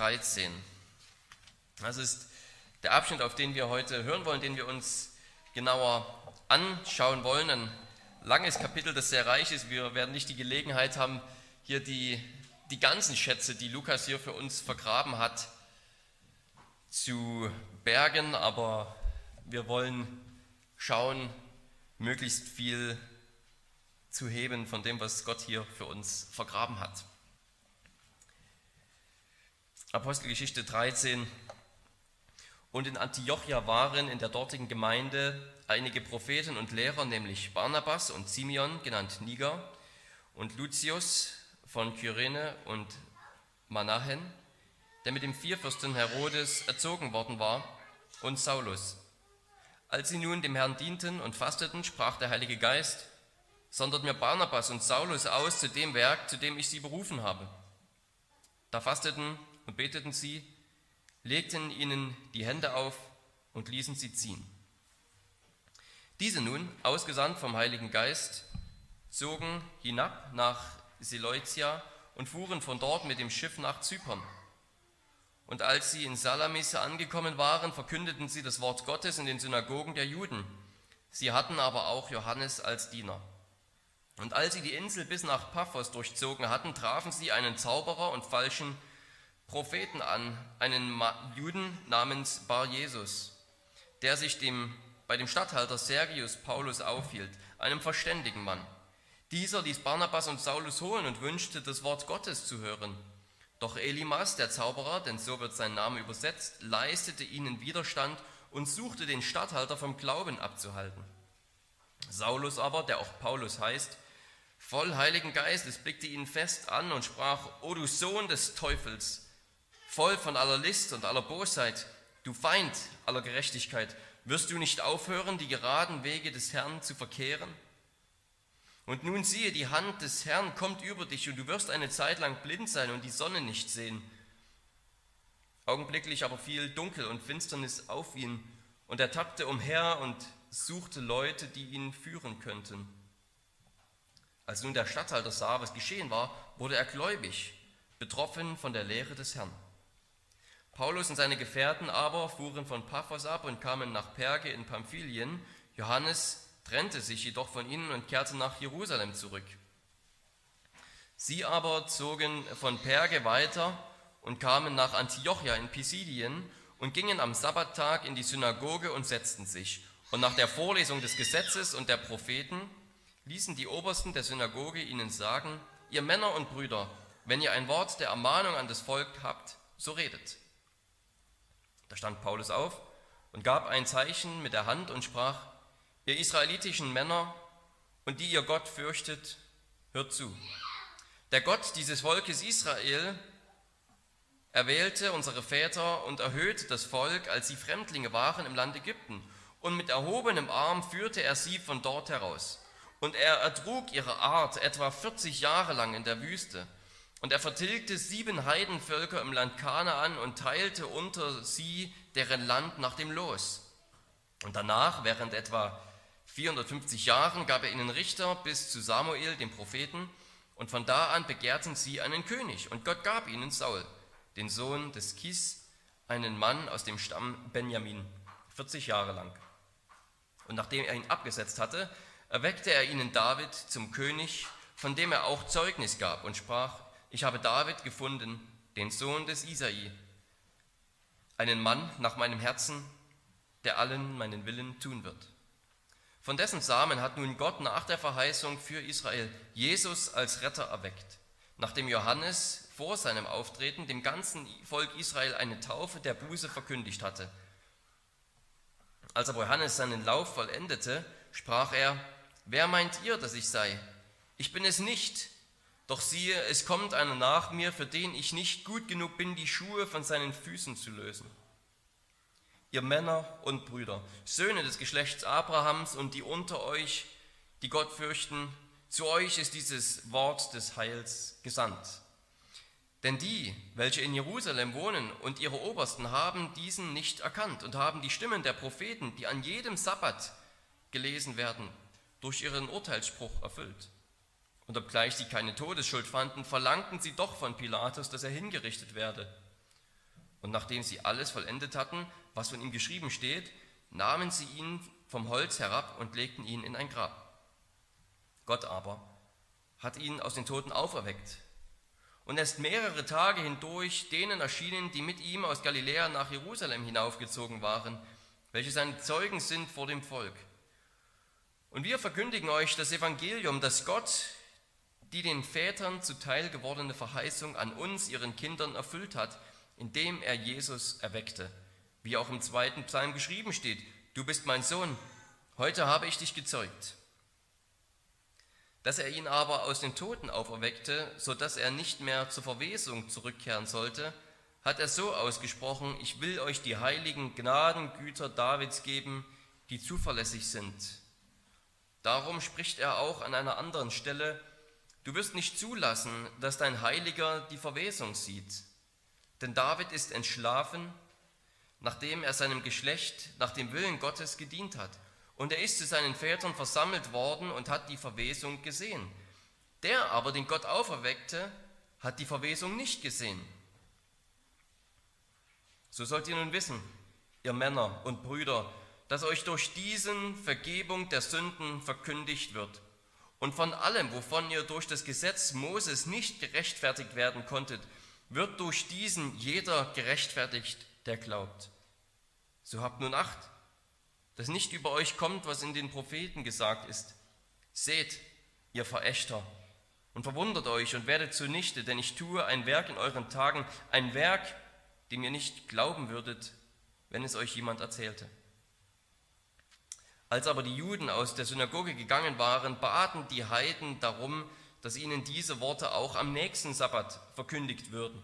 13. Das ist der Abschnitt, auf den wir heute hören wollen, den wir uns genauer anschauen wollen. Ein langes Kapitel, das sehr reich ist. Wir werden nicht die Gelegenheit haben, hier die, die ganzen Schätze, die Lukas hier für uns vergraben hat, zu bergen, aber wir wollen schauen, möglichst viel zu heben von dem, was Gott hier für uns vergraben hat. Apostelgeschichte 13. Und in Antiochia waren in der dortigen Gemeinde einige Propheten und Lehrer, nämlich Barnabas und Simeon, genannt Niger, und Lucius von Kyrene und Manahen, der mit dem Vierfürsten Herodes erzogen worden war, und Saulus. Als sie nun dem Herrn dienten und fasteten, sprach der Heilige Geist, sondert mir Barnabas und Saulus aus zu dem Werk, zu dem ich sie berufen habe. Da fasteten und beteten sie, legten ihnen die Hände auf und ließen sie ziehen. Diese nun, ausgesandt vom Heiligen Geist, zogen hinab nach Seleucia und fuhren von dort mit dem Schiff nach Zypern. Und als sie in Salamis angekommen waren, verkündeten sie das Wort Gottes in den Synagogen der Juden. Sie hatten aber auch Johannes als Diener. Und als sie die Insel bis nach Paphos durchzogen hatten, trafen sie einen Zauberer und falschen Propheten an, einen Juden namens Bar Jesus, der sich dem, bei dem Statthalter Sergius Paulus aufhielt, einem verständigen Mann. Dieser ließ Barnabas und Saulus holen und wünschte, das Wort Gottes zu hören. Doch Elimas, der Zauberer, denn so wird sein Name übersetzt, leistete ihnen Widerstand und suchte den Statthalter vom Glauben abzuhalten. Saulus aber, der auch Paulus heißt, voll Heiligen Geistes, blickte ihn fest an und sprach, O du Sohn des Teufels, voll von aller List und aller Bosheit, du Feind aller Gerechtigkeit, wirst du nicht aufhören, die geraden Wege des Herrn zu verkehren? Und nun siehe, die Hand des Herrn kommt über dich und du wirst eine Zeit lang blind sein und die Sonne nicht sehen. Augenblicklich aber fiel Dunkel und Finsternis auf ihn und er tappte umher und suchte Leute, die ihn führen könnten. Als nun der Statthalter sah, was geschehen war, wurde er gläubig, betroffen von der Lehre des Herrn. Paulus und seine Gefährten aber fuhren von Paphos ab und kamen nach Perge in Pamphylien. Johannes trennte sich jedoch von ihnen und kehrte nach Jerusalem zurück. Sie aber zogen von Perge weiter und kamen nach Antiochia in Pisidien und gingen am Sabbattag in die Synagoge und setzten sich. Und nach der Vorlesung des Gesetzes und der Propheten ließen die Obersten der Synagoge ihnen sagen, ihr Männer und Brüder, wenn ihr ein Wort der Ermahnung an das Volk habt, so redet. Da stand Paulus auf und gab ein Zeichen mit der Hand und sprach, ihr israelitischen Männer und die ihr Gott fürchtet, hört zu. Der Gott dieses Volkes Israel erwählte unsere Väter und erhöhte das Volk, als sie Fremdlinge waren im Land Ägypten. Und mit erhobenem Arm führte er sie von dort heraus. Und er ertrug ihre Art etwa 40 Jahre lang in der Wüste. Und er vertilgte sieben Heidenvölker im Land Kanaan und teilte unter sie deren Land nach dem Los. Und danach, während etwa 450 Jahren, gab er ihnen Richter bis zu Samuel, dem Propheten, und von da an begehrten sie einen König. Und Gott gab ihnen Saul, den Sohn des Kis, einen Mann aus dem Stamm Benjamin, 40 Jahre lang. Und nachdem er ihn abgesetzt hatte, erweckte er ihnen David zum König, von dem er auch Zeugnis gab und sprach, ich habe David gefunden, den Sohn des Isai, einen Mann nach meinem Herzen, der allen meinen Willen tun wird. Von dessen Samen hat nun Gott nach der Verheißung für Israel Jesus als Retter erweckt, nachdem Johannes vor seinem Auftreten dem ganzen Volk Israel eine Taufe der Buße verkündigt hatte. Als aber Johannes seinen Lauf vollendete, sprach er, wer meint ihr, dass ich sei? Ich bin es nicht, doch siehe, es kommt einer nach mir, für den ich nicht gut genug bin, die Schuhe von seinen Füßen zu lösen. Ihr Männer und Brüder, Söhne des Geschlechts Abrahams und die unter euch, die Gott fürchten, zu euch ist dieses Wort des Heils gesandt. Denn die, welche in Jerusalem wohnen und ihre Obersten haben diesen nicht erkannt und haben die Stimmen der Propheten, die an jedem Sabbat gelesen werden, durch ihren Urteilsspruch erfüllt. Und obgleich sie keine Todesschuld fanden, verlangten sie doch von Pilatus, dass er hingerichtet werde. Und nachdem sie alles vollendet hatten, was von ihm geschrieben steht, nahmen sie ihn vom Holz herab und legten ihn in ein Grab. Gott aber hat ihn aus den Toten auferweckt. Und er ist mehrere Tage hindurch denen erschienen, die mit ihm aus Galiläa nach Jerusalem hinaufgezogen waren, welche seine Zeugen sind vor dem Volk. Und wir verkündigen euch das Evangelium, dass Gott die den Vätern zuteil gewordene Verheißung an uns, ihren Kindern, erfüllt hat, indem er Jesus erweckte. Wie auch im zweiten Psalm geschrieben steht, du bist mein Sohn, heute habe ich dich gezeugt. Dass er ihn aber aus den Toten auferweckte, so dass er nicht mehr zur Verwesung zurückkehren sollte, hat er so ausgesprochen, ich will euch die heiligen Gnadengüter Davids geben, die zuverlässig sind. Darum spricht er auch an einer anderen Stelle, Du wirst nicht zulassen, dass dein Heiliger die Verwesung sieht. Denn David ist entschlafen, nachdem er seinem Geschlecht nach dem Willen Gottes gedient hat. Und er ist zu seinen Vätern versammelt worden und hat die Verwesung gesehen. Der aber, den Gott auferweckte, hat die Verwesung nicht gesehen. So sollt ihr nun wissen, ihr Männer und Brüder, dass euch durch diesen Vergebung der Sünden verkündigt wird und von allem, wovon ihr durch das Gesetz Moses nicht gerechtfertigt werden konntet, wird durch diesen jeder gerechtfertigt, der glaubt. So habt nun Acht, dass nicht über euch kommt, was in den Propheten gesagt ist. Seht, ihr Verächter, und verwundert euch und werdet zunichte, denn ich tue ein Werk in euren Tagen, ein Werk, dem ihr nicht glauben würdet, wenn es euch jemand erzählte. Als aber die Juden aus der Synagoge gegangen waren, baten die Heiden darum, dass ihnen diese Worte auch am nächsten Sabbat verkündigt würden.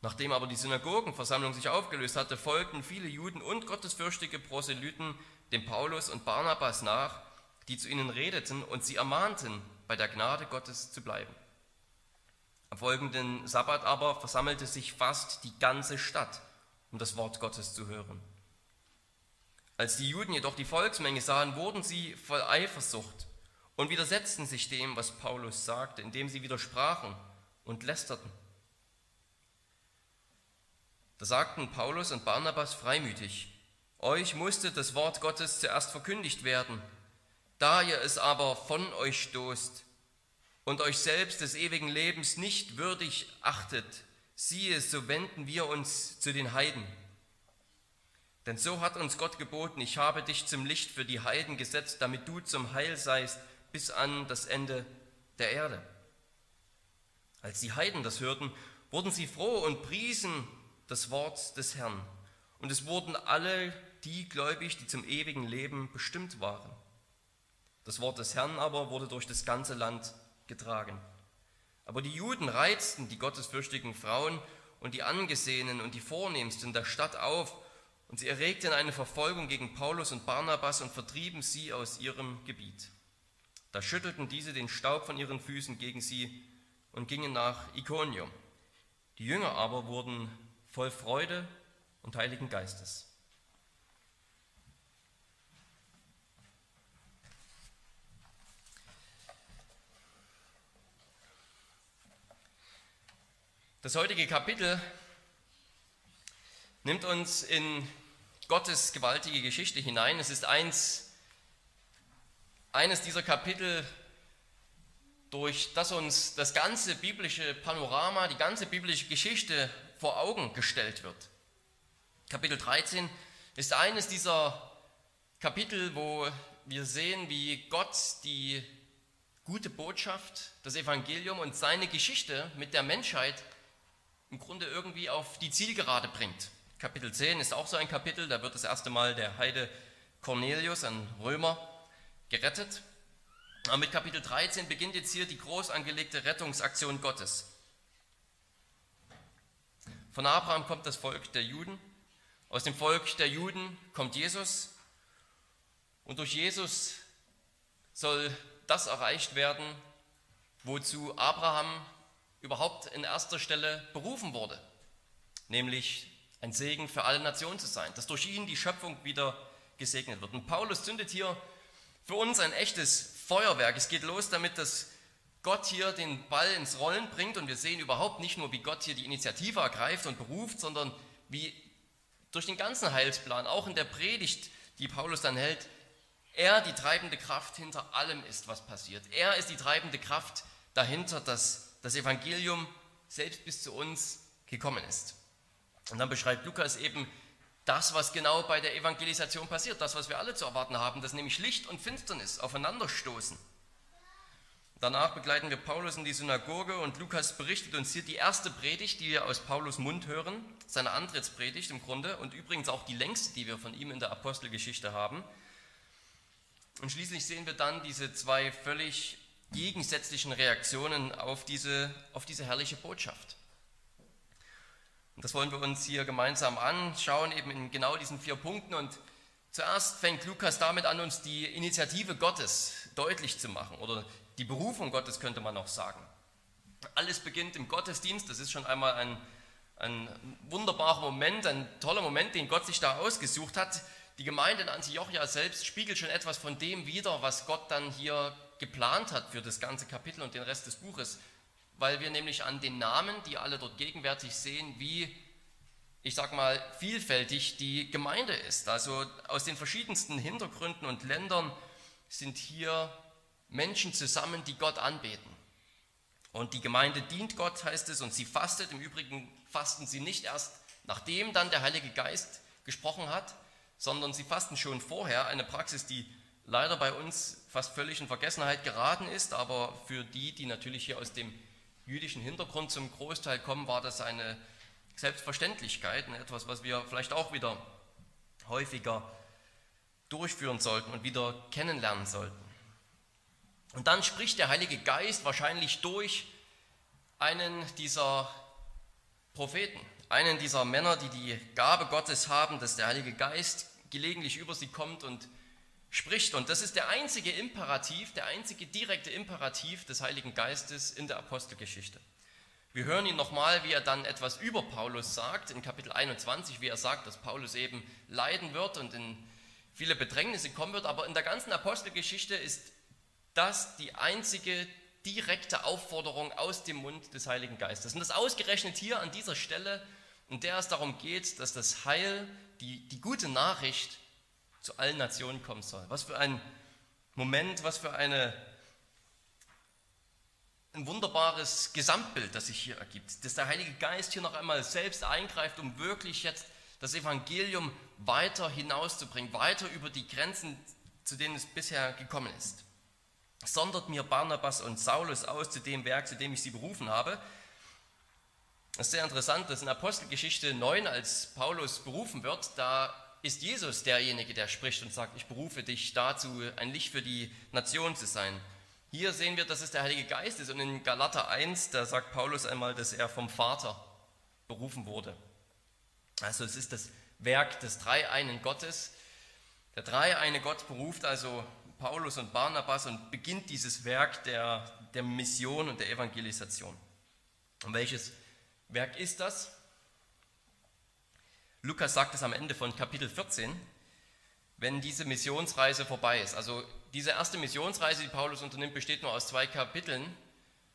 Nachdem aber die Synagogenversammlung sich aufgelöst hatte, folgten viele Juden und gottesfürchtige Proselyten dem Paulus und Barnabas nach, die zu ihnen redeten und sie ermahnten, bei der Gnade Gottes zu bleiben. Am folgenden Sabbat aber versammelte sich fast die ganze Stadt, um das Wort Gottes zu hören. Als die Juden jedoch die Volksmenge sahen, wurden sie voll Eifersucht und widersetzten sich dem, was Paulus sagte, indem sie widersprachen und lästerten. Da sagten Paulus und Barnabas freimütig, euch musste das Wort Gottes zuerst verkündigt werden, da ihr es aber von euch stoßt und euch selbst des ewigen Lebens nicht würdig achtet, siehe, so wenden wir uns zu den Heiden. Denn so hat uns Gott geboten, ich habe dich zum Licht für die Heiden gesetzt, damit du zum Heil seist bis an das Ende der Erde. Als die Heiden das hörten, wurden sie froh und priesen das Wort des Herrn. Und es wurden alle die gläubig, die zum ewigen Leben bestimmt waren. Das Wort des Herrn aber wurde durch das ganze Land getragen. Aber die Juden reizten die gottesfürchtigen Frauen und die Angesehenen und die Vornehmsten der Stadt auf, und sie erregten eine Verfolgung gegen Paulus und Barnabas und vertrieben sie aus ihrem Gebiet. Da schüttelten diese den Staub von ihren Füßen gegen sie und gingen nach Iconium. Die Jünger aber wurden voll Freude und Heiligen Geistes. Das heutige Kapitel nimmt uns in Gottes gewaltige Geschichte hinein. Es ist eins, eines dieser Kapitel, durch das uns das ganze biblische Panorama, die ganze biblische Geschichte vor Augen gestellt wird. Kapitel 13 ist eines dieser Kapitel, wo wir sehen, wie Gott die gute Botschaft, das Evangelium und seine Geschichte mit der Menschheit im Grunde irgendwie auf die Zielgerade bringt. Kapitel 10 ist auch so ein Kapitel, da wird das erste Mal der Heide Cornelius, ein Römer, gerettet. Aber mit Kapitel 13 beginnt jetzt hier die groß angelegte Rettungsaktion Gottes. Von Abraham kommt das Volk der Juden, aus dem Volk der Juden kommt Jesus und durch Jesus soll das erreicht werden, wozu Abraham überhaupt in erster Stelle berufen wurde, nämlich ein Segen für alle Nationen zu sein, dass durch ihn die Schöpfung wieder gesegnet wird. Und Paulus zündet hier für uns ein echtes Feuerwerk. Es geht los damit, dass Gott hier den Ball ins Rollen bringt und wir sehen überhaupt nicht nur, wie Gott hier die Initiative ergreift und beruft, sondern wie durch den ganzen Heilsplan, auch in der Predigt, die Paulus dann hält, er die treibende Kraft hinter allem ist, was passiert. Er ist die treibende Kraft dahinter, dass das Evangelium selbst bis zu uns gekommen ist. Und dann beschreibt Lukas eben das, was genau bei der Evangelisation passiert, das, was wir alle zu erwarten haben, dass nämlich Licht und Finsternis aufeinanderstoßen. Danach begleiten wir Paulus in die Synagoge und Lukas berichtet uns hier die erste Predigt, die wir aus Paulus Mund hören, seine Antrittspredigt im Grunde und übrigens auch die längste, die wir von ihm in der Apostelgeschichte haben. Und schließlich sehen wir dann diese zwei völlig gegensätzlichen Reaktionen auf diese, auf diese herrliche Botschaft. Und das wollen wir uns hier gemeinsam anschauen, eben in genau diesen vier Punkten. Und zuerst fängt Lukas damit an, uns die Initiative Gottes deutlich zu machen oder die Berufung Gottes könnte man auch sagen. Alles beginnt im Gottesdienst, das ist schon einmal ein, ein wunderbarer Moment, ein toller Moment, den Gott sich da ausgesucht hat. Die Gemeinde in Antiochia selbst spiegelt schon etwas von dem wider, was Gott dann hier geplant hat für das ganze Kapitel und den Rest des Buches weil wir nämlich an den Namen, die alle dort gegenwärtig sehen, wie, ich sag mal, vielfältig die Gemeinde ist. Also aus den verschiedensten Hintergründen und Ländern sind hier Menschen zusammen, die Gott anbeten. Und die Gemeinde dient Gott, heißt es, und sie fastet. Im Übrigen fasten sie nicht erst, nachdem dann der Heilige Geist gesprochen hat, sondern sie fasten schon vorher. Eine Praxis, die leider bei uns fast völlig in Vergessenheit geraten ist, aber für die, die natürlich hier aus dem jüdischen Hintergrund zum Großteil kommen, war das eine Selbstverständlichkeit, etwas, was wir vielleicht auch wieder häufiger durchführen sollten und wieder kennenlernen sollten. Und dann spricht der Heilige Geist wahrscheinlich durch einen dieser Propheten, einen dieser Männer, die die Gabe Gottes haben, dass der Heilige Geist gelegentlich über sie kommt und spricht. Und das ist der einzige Imperativ, der einzige direkte Imperativ des Heiligen Geistes in der Apostelgeschichte. Wir hören ihn nochmal, wie er dann etwas über Paulus sagt, in Kapitel 21, wie er sagt, dass Paulus eben leiden wird und in viele Bedrängnisse kommen wird. Aber in der ganzen Apostelgeschichte ist das die einzige direkte Aufforderung aus dem Mund des Heiligen Geistes. Und das ausgerechnet hier an dieser Stelle, in der es darum geht, dass das Heil, die, die gute Nachricht zu allen Nationen kommen soll. Was für ein Moment, was für eine, ein wunderbares Gesamtbild, das sich hier ergibt. Dass der Heilige Geist hier noch einmal selbst eingreift, um wirklich jetzt das Evangelium weiter hinauszubringen, weiter über die Grenzen, zu denen es bisher gekommen ist. Sondert mir Barnabas und Saulus aus zu dem Werk, zu dem ich sie berufen habe. Das ist sehr interessant, dass in Apostelgeschichte 9, als Paulus berufen wird, da ist Jesus derjenige, der spricht und sagt, ich berufe dich dazu, ein Licht für die Nation zu sein. Hier sehen wir, dass es der Heilige Geist ist und in Galater 1, da sagt Paulus einmal, dass er vom Vater berufen wurde. Also es ist das Werk des dreieinen Gottes. Der dreieine Gott beruft also Paulus und Barnabas und beginnt dieses Werk der, der Mission und der Evangelisation. Und welches Werk ist das? Lukas sagt es am Ende von Kapitel 14, wenn diese Missionsreise vorbei ist. Also diese erste Missionsreise, die Paulus unternimmt, besteht nur aus zwei Kapiteln,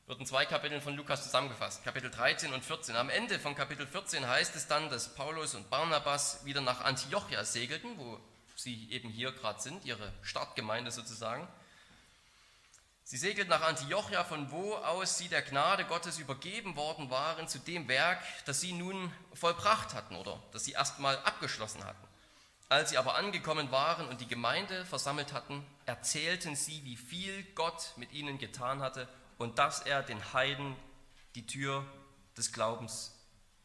wird in zwei Kapiteln von Lukas zusammengefasst, Kapitel 13 und 14. Am Ende von Kapitel 14 heißt es dann, dass Paulus und Barnabas wieder nach Antiochia segelten, wo sie eben hier gerade sind, ihre Startgemeinde sozusagen. Sie segelten nach Antiochia, von wo aus sie der Gnade Gottes übergeben worden waren zu dem Werk, das sie nun vollbracht hatten oder das sie erstmal abgeschlossen hatten. Als sie aber angekommen waren und die Gemeinde versammelt hatten, erzählten sie, wie viel Gott mit ihnen getan hatte und dass er den Heiden die Tür des Glaubens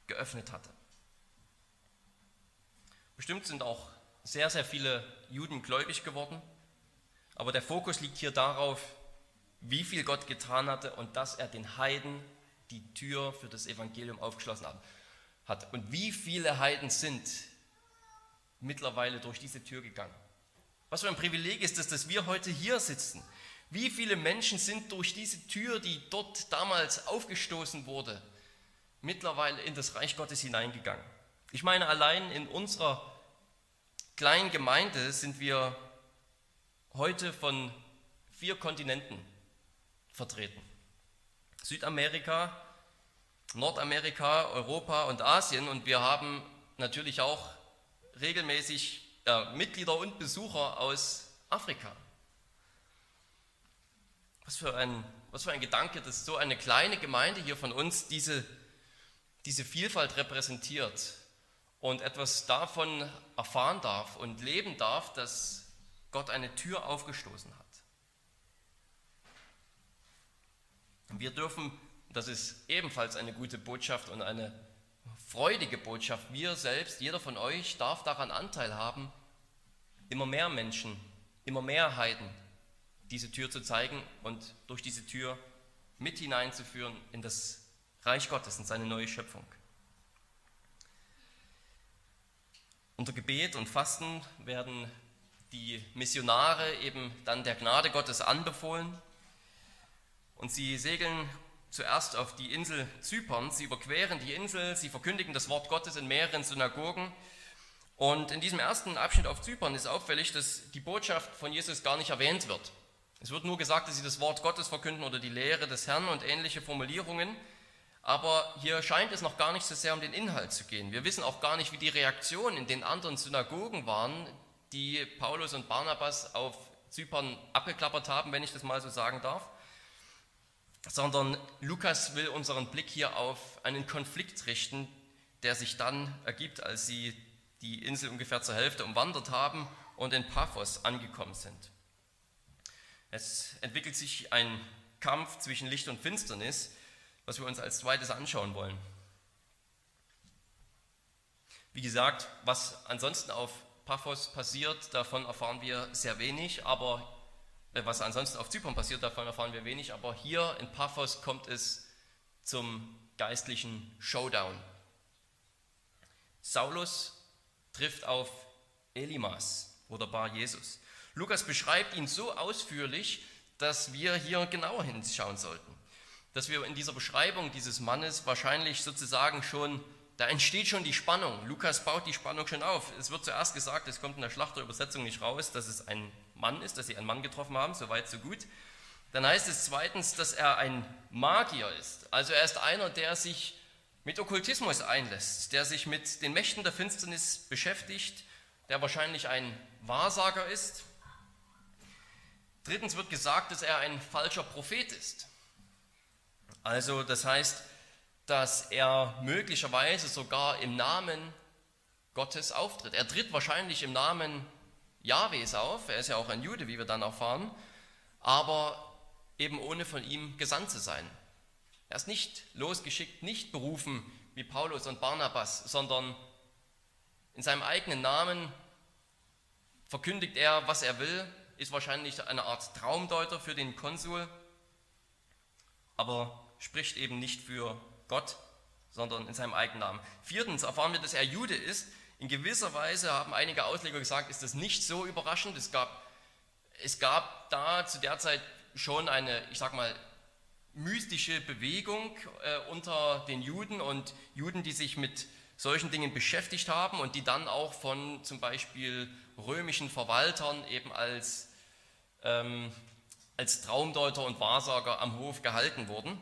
geöffnet hatte. Bestimmt sind auch sehr, sehr viele Juden gläubig geworden, aber der Fokus liegt hier darauf, wie viel Gott getan hatte und dass er den Heiden die Tür für das Evangelium aufgeschlossen hat. Und wie viele Heiden sind mittlerweile durch diese Tür gegangen. Was für ein Privileg ist es, dass wir heute hier sitzen. Wie viele Menschen sind durch diese Tür, die dort damals aufgestoßen wurde, mittlerweile in das Reich Gottes hineingegangen. Ich meine, allein in unserer kleinen Gemeinde sind wir heute von vier Kontinenten vertreten. Südamerika, Nordamerika, Europa und Asien und wir haben natürlich auch regelmäßig äh, Mitglieder und Besucher aus Afrika. Was für, ein, was für ein Gedanke, dass so eine kleine Gemeinde hier von uns diese, diese Vielfalt repräsentiert und etwas davon erfahren darf und leben darf, dass Gott eine Tür aufgestoßen hat. Wir dürfen, das ist ebenfalls eine gute Botschaft und eine freudige Botschaft, wir selbst, jeder von euch darf daran Anteil haben, immer mehr Menschen, immer mehr Heiden diese Tür zu zeigen und durch diese Tür mit hineinzuführen in das Reich Gottes, in seine neue Schöpfung. Unter Gebet und Fasten werden die Missionare eben dann der Gnade Gottes anbefohlen und sie segeln zuerst auf die Insel Zypern, sie überqueren die Insel, sie verkündigen das Wort Gottes in mehreren Synagogen und in diesem ersten Abschnitt auf Zypern ist auffällig, dass die Botschaft von Jesus gar nicht erwähnt wird. Es wird nur gesagt, dass sie das Wort Gottes verkünden oder die Lehre des Herrn und ähnliche Formulierungen. Aber hier scheint es noch gar nicht so sehr um den Inhalt zu gehen. Wir wissen auch gar nicht, wie die Reaktionen in den anderen Synagogen waren, die Paulus und Barnabas auf Zypern abgeklappert haben, wenn ich das mal so sagen darf. Sondern Lukas will unseren Blick hier auf einen Konflikt richten, der sich dann ergibt, als sie die Insel ungefähr zur Hälfte umwandert haben und in Paphos angekommen sind. Es entwickelt sich ein Kampf zwischen Licht und Finsternis, was wir uns als zweites anschauen wollen. Wie gesagt, was ansonsten auf Paphos passiert, davon erfahren wir sehr wenig, aber was ansonsten auf Zypern passiert, davon erfahren wir wenig, aber hier in Paphos kommt es zum geistlichen Showdown. Saulus trifft auf Elimas oder Bar Jesus. Lukas beschreibt ihn so ausführlich, dass wir hier genauer hinschauen sollten. Dass wir in dieser Beschreibung dieses Mannes wahrscheinlich sozusagen schon, da entsteht schon die Spannung. Lukas baut die Spannung schon auf. Es wird zuerst gesagt, es kommt in der Schlachterübersetzung nicht raus, dass es ein Mann ist, dass sie einen Mann getroffen haben, soweit so gut. Dann heißt es zweitens, dass er ein Magier ist. Also er ist einer, der sich mit Okkultismus einlässt, der sich mit den Mächten der Finsternis beschäftigt, der wahrscheinlich ein Wahrsager ist, Drittens wird gesagt, dass er ein falscher Prophet ist. Also das heißt, dass er möglicherweise sogar im Namen Gottes auftritt. Er tritt wahrscheinlich im Namen Jahwes auf, er ist ja auch ein Jude, wie wir dann erfahren, aber eben ohne von ihm gesandt zu sein. Er ist nicht losgeschickt, nicht berufen wie Paulus und Barnabas, sondern in seinem eigenen Namen verkündigt er, was er will ist wahrscheinlich eine Art Traumdeuter für den Konsul, aber spricht eben nicht für Gott, sondern in seinem eigenen Namen. Viertens erfahren wir, dass er Jude ist. In gewisser Weise haben einige Ausleger gesagt, ist das nicht so überraschend. Es gab, es gab da zu der Zeit schon eine, ich sag mal, mystische Bewegung äh, unter den Juden und Juden, die sich mit solchen Dingen beschäftigt haben und die dann auch von zum Beispiel römischen Verwaltern eben als, ähm, als Traumdeuter und Wahrsager am Hof gehalten wurden.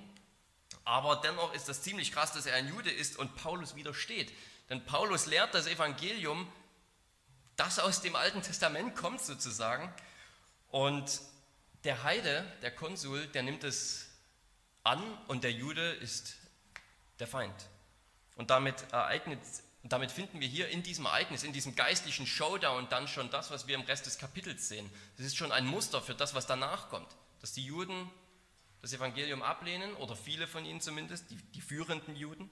Aber dennoch ist das ziemlich krass, dass er ein Jude ist und Paulus widersteht. Denn Paulus lehrt das Evangelium, das aus dem Alten Testament kommt sozusagen. Und der Heide, der Konsul, der nimmt es an und der Jude ist der Feind. Und damit ereignet damit finden wir hier in diesem Ereignis, in diesem geistlichen Showdown dann schon das, was wir im Rest des Kapitels sehen. Das ist schon ein Muster für das, was danach kommt. Dass die Juden das Evangelium ablehnen, oder viele von ihnen zumindest, die, die führenden Juden,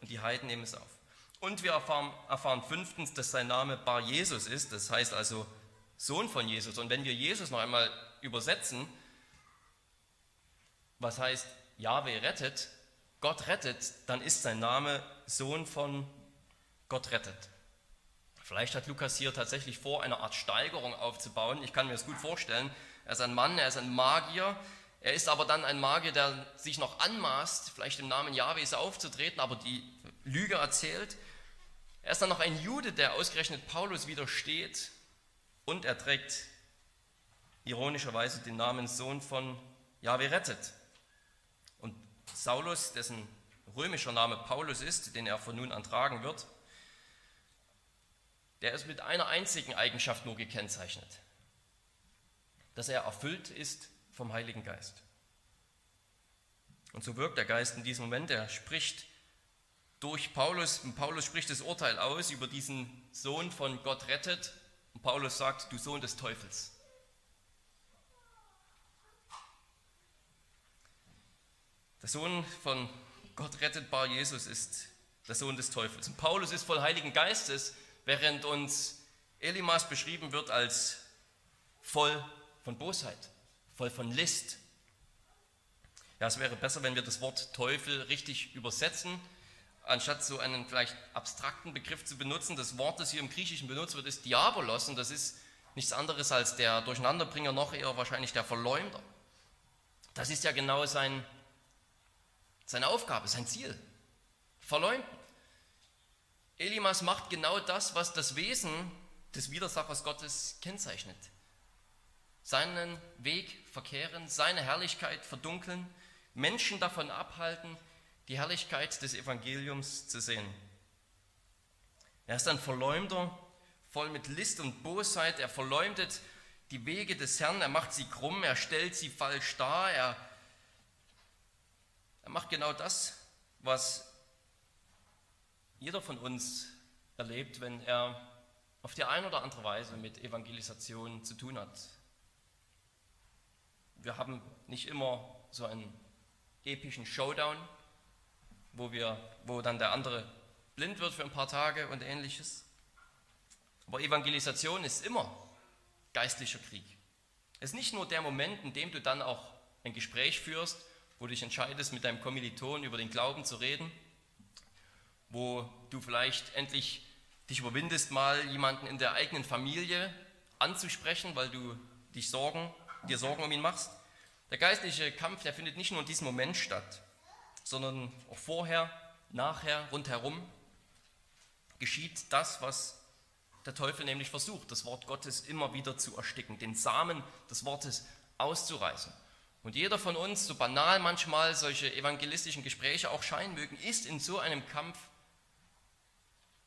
und die Heiden nehmen es auf. Und wir erfahren, erfahren fünftens, dass sein Name Bar Jesus ist, das heißt also Sohn von Jesus. Und wenn wir Jesus noch einmal übersetzen, was heißt Jahwe rettet, Gott rettet, dann ist sein Name Sohn von. Gott rettet. Vielleicht hat Lukas hier tatsächlich vor, eine Art Steigerung aufzubauen. Ich kann mir das gut vorstellen. Er ist ein Mann, er ist ein Magier. Er ist aber dann ein Magier, der sich noch anmaßt, vielleicht im Namen Jahwes aufzutreten, aber die Lüge erzählt. Er ist dann noch ein Jude, der ausgerechnet Paulus widersteht. Und er trägt ironischerweise den Namen Sohn von Jahwe rettet. Und Saulus, dessen römischer Name Paulus ist, den er von nun an tragen wird, der ist mit einer einzigen Eigenschaft nur gekennzeichnet, dass er erfüllt ist vom Heiligen Geist. Und so wirkt der Geist in diesem Moment, er spricht durch Paulus, Paulus spricht das Urteil aus über diesen Sohn von Gott rettet, und Paulus sagt, du Sohn des Teufels. Der Sohn von Gott rettet Bar Jesus ist der Sohn des Teufels. Und Paulus ist voll Heiligen Geistes, während uns Elimas beschrieben wird als voll von Bosheit, voll von List. Ja, es wäre besser, wenn wir das Wort Teufel richtig übersetzen, anstatt so einen vielleicht abstrakten Begriff zu benutzen. Das Wort, das hier im Griechischen benutzt wird, ist Diabolos und das ist nichts anderes als der Durcheinanderbringer, noch eher wahrscheinlich der Verleumder. Das ist ja genau sein, seine Aufgabe, sein Ziel. Verleumden. Elimas macht genau das, was das Wesen des Widersachers Gottes kennzeichnet. Seinen Weg verkehren, seine Herrlichkeit verdunkeln, Menschen davon abhalten, die Herrlichkeit des Evangeliums zu sehen. Er ist ein Verleumder, voll mit List und Bosheit. Er verleumdet die Wege des Herrn, er macht sie krumm, er stellt sie falsch dar, er, er macht genau das, was jeder von uns erlebt, wenn er auf die eine oder andere Weise mit Evangelisation zu tun hat. Wir haben nicht immer so einen epischen Showdown, wo, wir, wo dann der andere blind wird für ein paar Tage und ähnliches. Aber Evangelisation ist immer geistlicher Krieg. Es ist nicht nur der Moment, in dem du dann auch ein Gespräch führst, wo du dich entscheidest, mit deinem Kommiliton über den Glauben zu reden, wo du vielleicht endlich dich überwindest, mal jemanden in der eigenen Familie anzusprechen, weil du dich Sorgen, dir Sorgen um ihn machst. Der geistliche Kampf, der findet nicht nur in diesem Moment statt, sondern auch vorher, nachher, rundherum geschieht das, was der Teufel nämlich versucht, das Wort Gottes immer wieder zu ersticken, den Samen des Wortes auszureißen. Und jeder von uns, so banal manchmal solche evangelistischen Gespräche auch scheinen mögen, ist in so einem Kampf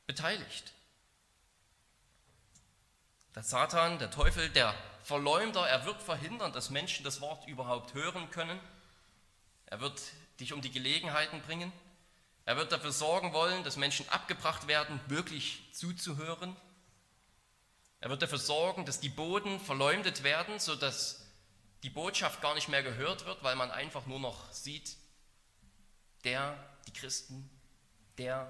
beteiligt. Der Satan, der Teufel, der Verleumder, er wird verhindern, dass Menschen das Wort überhaupt hören können. Er wird dich um die Gelegenheiten bringen. Er wird dafür sorgen wollen, dass Menschen abgebracht werden, wirklich zuzuhören. Er wird dafür sorgen, dass die Boden verleumdet werden, sodass die Botschaft gar nicht mehr gehört wird, weil man einfach nur noch sieht, der, die Christen, der,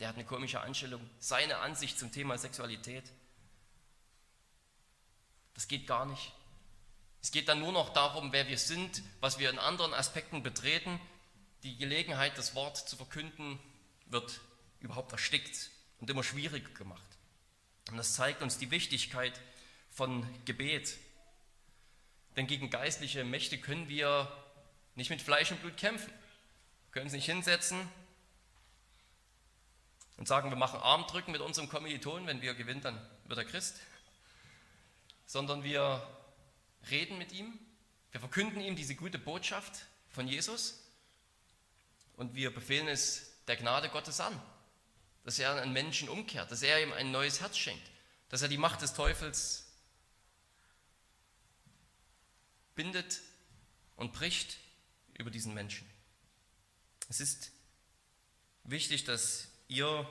der hat eine komische Anstellung, seine Ansicht zum Thema Sexualität. Das geht gar nicht. Es geht dann nur noch darum, wer wir sind, was wir in anderen Aspekten betreten. Die Gelegenheit, das Wort zu verkünden, wird überhaupt erstickt und immer schwieriger gemacht. Und das zeigt uns die Wichtigkeit von Gebet. Denn gegen geistliche Mächte können wir nicht mit Fleisch und Blut kämpfen. Wir können uns nicht hinsetzen und sagen, wir machen Armdrücken mit unserem Kommiliton, wenn wir gewinnen, dann wird er Christ. Sondern wir reden mit ihm, wir verkünden ihm diese gute Botschaft von Jesus und wir befehlen es der Gnade Gottes an, dass er einen Menschen umkehrt, dass er ihm ein neues Herz schenkt, dass er die Macht des Teufels bindet und bricht über diesen Menschen. Es ist wichtig, dass ihr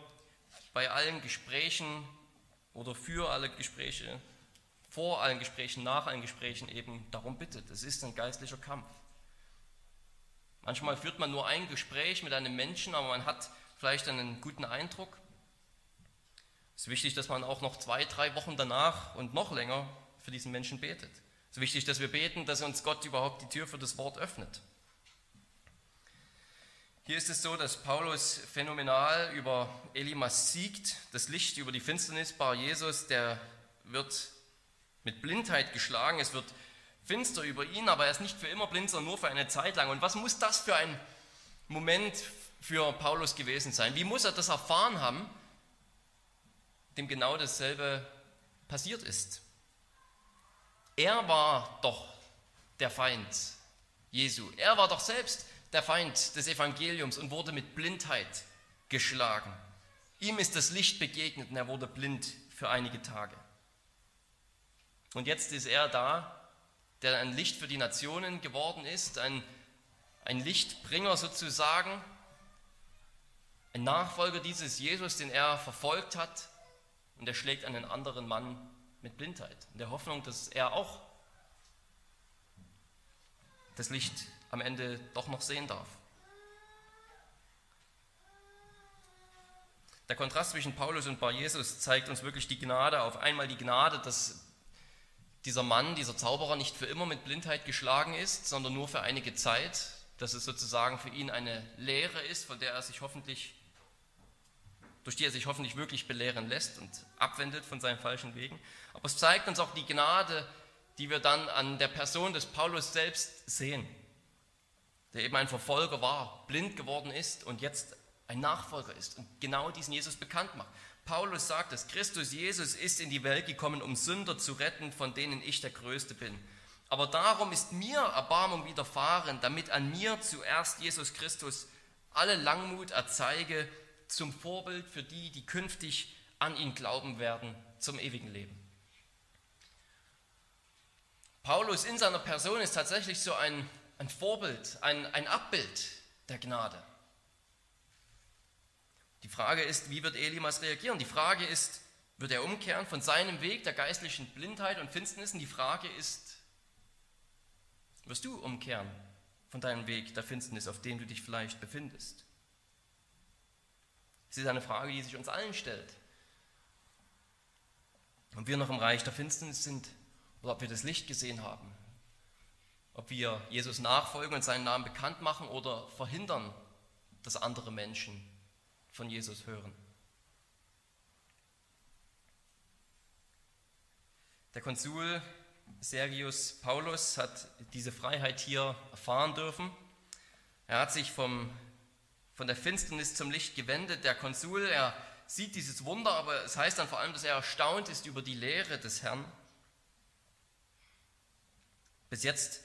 bei allen Gesprächen oder für alle Gespräche vor allen Gesprächen, nach allen Gesprächen eben darum bittet. Es ist ein geistlicher Kampf. Manchmal führt man nur ein Gespräch mit einem Menschen, aber man hat vielleicht einen guten Eindruck. Es ist wichtig, dass man auch noch zwei, drei Wochen danach und noch länger für diesen Menschen betet. Es ist wichtig, dass wir beten, dass uns Gott überhaupt die Tür für das Wort öffnet. Hier ist es so, dass Paulus phänomenal über Elimas siegt. Das Licht über die Finsternis, Bar Jesus, der wird mit Blindheit geschlagen, es wird finster über ihn, aber er ist nicht für immer blind, sondern nur für eine Zeit lang. Und was muss das für ein Moment für Paulus gewesen sein? Wie muss er das erfahren haben, dem genau dasselbe passiert ist? Er war doch der Feind Jesu. Er war doch selbst der Feind des Evangeliums und wurde mit Blindheit geschlagen. Ihm ist das Licht begegnet und er wurde blind für einige Tage. Und jetzt ist er da, der ein Licht für die Nationen geworden ist, ein, ein Lichtbringer sozusagen, ein Nachfolger dieses Jesus, den er verfolgt hat, und er schlägt einen anderen Mann mit Blindheit, in der Hoffnung, dass er auch das Licht am Ende doch noch sehen darf. Der Kontrast zwischen Paulus und Bar Jesus zeigt uns wirklich die Gnade auf. Einmal die Gnade, dass dieser Mann, dieser Zauberer nicht für immer mit Blindheit geschlagen ist, sondern nur für einige Zeit, dass es sozusagen für ihn eine Lehre ist, von der er sich hoffentlich, durch die er sich hoffentlich wirklich belehren lässt und abwendet von seinen falschen Wegen. Aber es zeigt uns auch die Gnade, die wir dann an der Person des Paulus selbst sehen, der eben ein Verfolger war, blind geworden ist und jetzt ein Nachfolger ist und genau diesen Jesus bekannt macht. Paulus sagt dass Christus Jesus ist in die Welt gekommen, um Sünder zu retten, von denen ich der Größte bin. Aber darum ist mir Erbarmung widerfahren, damit an mir zuerst Jesus Christus alle Langmut erzeige zum Vorbild für die, die künftig an ihn glauben werden, zum ewigen Leben. Paulus in seiner Person ist tatsächlich so ein, ein Vorbild, ein, ein Abbild der Gnade. Die Frage ist, wie wird Elimas reagieren? Die Frage ist, wird er umkehren von seinem Weg der geistlichen Blindheit und Finsternis? Und die Frage ist, wirst du umkehren von deinem Weg der Finsternis, auf dem du dich vielleicht befindest? Es ist eine Frage, die sich uns allen stellt. Ob wir noch im Reich der Finsternis sind oder ob wir das Licht gesehen haben. Ob wir Jesus nachfolgen und seinen Namen bekannt machen oder verhindern, dass andere Menschen von Jesus hören. Der Konsul Sergius Paulus hat diese Freiheit hier erfahren dürfen. Er hat sich vom, von der Finsternis zum Licht gewendet. Der Konsul, er sieht dieses Wunder, aber es heißt dann vor allem, dass er erstaunt ist über die Lehre des Herrn. Bis jetzt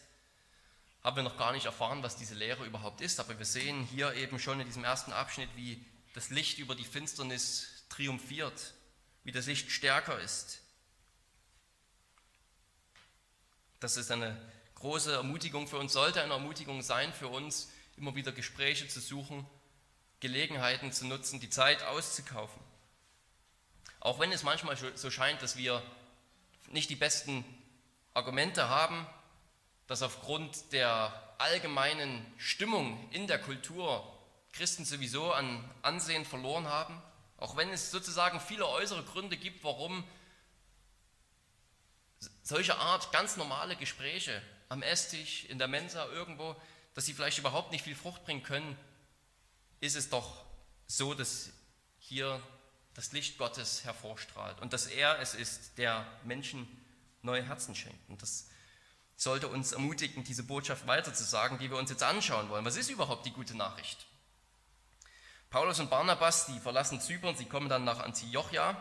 haben wir noch gar nicht erfahren, was diese Lehre überhaupt ist, aber wir sehen hier eben schon in diesem ersten Abschnitt, wie das Licht über die Finsternis triumphiert, wie das Licht stärker ist. Das ist eine große Ermutigung für uns, sollte eine Ermutigung sein für uns, immer wieder Gespräche zu suchen, Gelegenheiten zu nutzen, die Zeit auszukaufen. Auch wenn es manchmal so scheint, dass wir nicht die besten Argumente haben, dass aufgrund der allgemeinen Stimmung in der Kultur Christen sowieso an Ansehen verloren haben, auch wenn es sozusagen viele äußere Gründe gibt, warum solche Art ganz normale Gespräche am Esstisch, in der Mensa irgendwo, dass sie vielleicht überhaupt nicht viel Frucht bringen können, ist es doch so, dass hier das Licht Gottes hervorstrahlt und dass er es ist, der Menschen neue Herzen schenkt. Und das sollte uns ermutigen, diese Botschaft weiterzusagen, die wir uns jetzt anschauen wollen. Was ist überhaupt die gute Nachricht? Paulus und Barnabas, die verlassen Zypern, sie kommen dann nach Antiochia